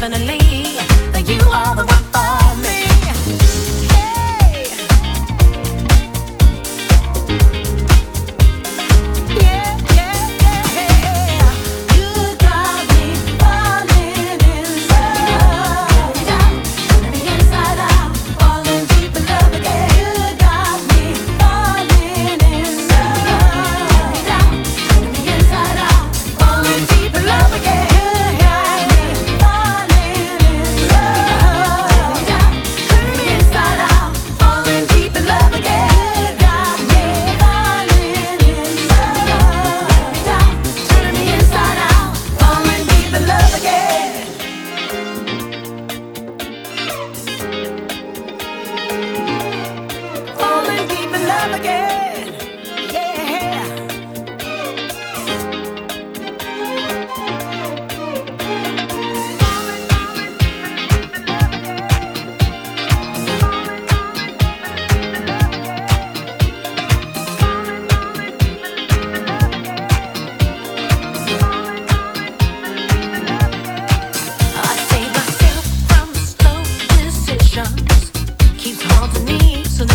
definitely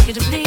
you to please.